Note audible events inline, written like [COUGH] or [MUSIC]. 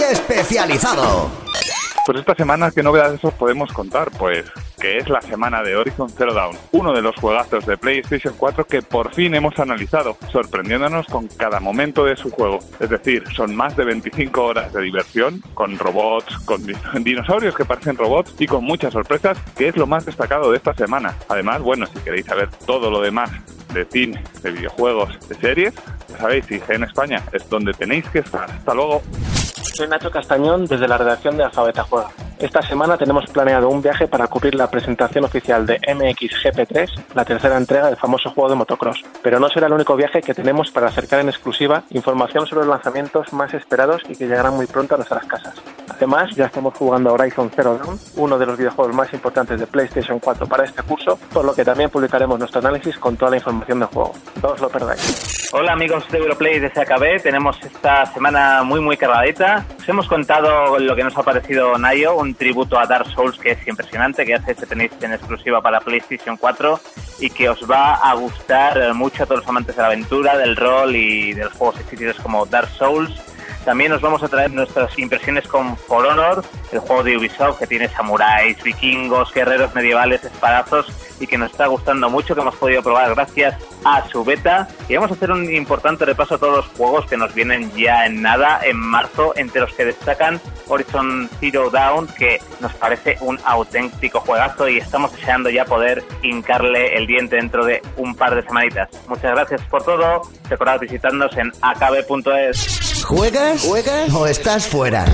especializado. Pues esta semana, ¿qué novedades os podemos contar? Pues que es la semana de Horizon Zero Dawn, uno de los juegazos de PlayStation 4 que por fin hemos analizado, sorprendiéndonos con cada momento de su juego. Es decir, son más de 25 horas de diversión, con robots, con [LAUGHS] dinosaurios que parecen robots y con muchas sorpresas, que es lo más destacado de esta semana. Además, bueno, si queréis saber todo lo demás de cine, de videojuegos, de series, ya sabéis, en España es donde tenéis que estar. Hasta luego. Soy Nacho Castañón desde la redacción de Alfabeta Juega. Esta semana tenemos planeado un viaje para cubrir la presentación oficial de MXGP3, la tercera entrega del famoso juego de motocross. Pero no será el único viaje que tenemos para acercar en exclusiva información sobre los lanzamientos más esperados y que llegarán muy pronto a nuestras casas. Además, ya estamos jugando Horizon Zero Dawn, uno de los videojuegos más importantes de PlayStation 4 para este curso, por lo que también publicaremos nuestro análisis con toda la información del juego. No os lo perdáis. Hola amigos de Europlay de SAKB, tenemos esta semana muy muy cargadita. Os hemos contado lo que nos ha parecido Nayo, un tributo a Dark Souls que es impresionante, que hace que tenéis en exclusiva para PlayStation 4 y que os va a gustar mucho a todos los amantes de la aventura, del rol y de los juegos existidos como Dark Souls. También nos vamos a traer nuestras impresiones con For Honor, el juego de Ubisoft que tiene samuráis, vikingos, guerreros medievales, espadazos y que nos está gustando mucho, que hemos podido probar gracias a su beta. Y vamos a hacer un importante repaso a todos los juegos que nos vienen ya en nada, en marzo, entre los que destacan Horizon Zero Dawn, que nos parece un auténtico juegazo y estamos deseando ya poder hincarle el diente dentro de un par de semanitas. Muchas gracias por todo. Recordad visitarnos en akb.es. ¿Juegas? ¿Juegas? ¿O estás fuera?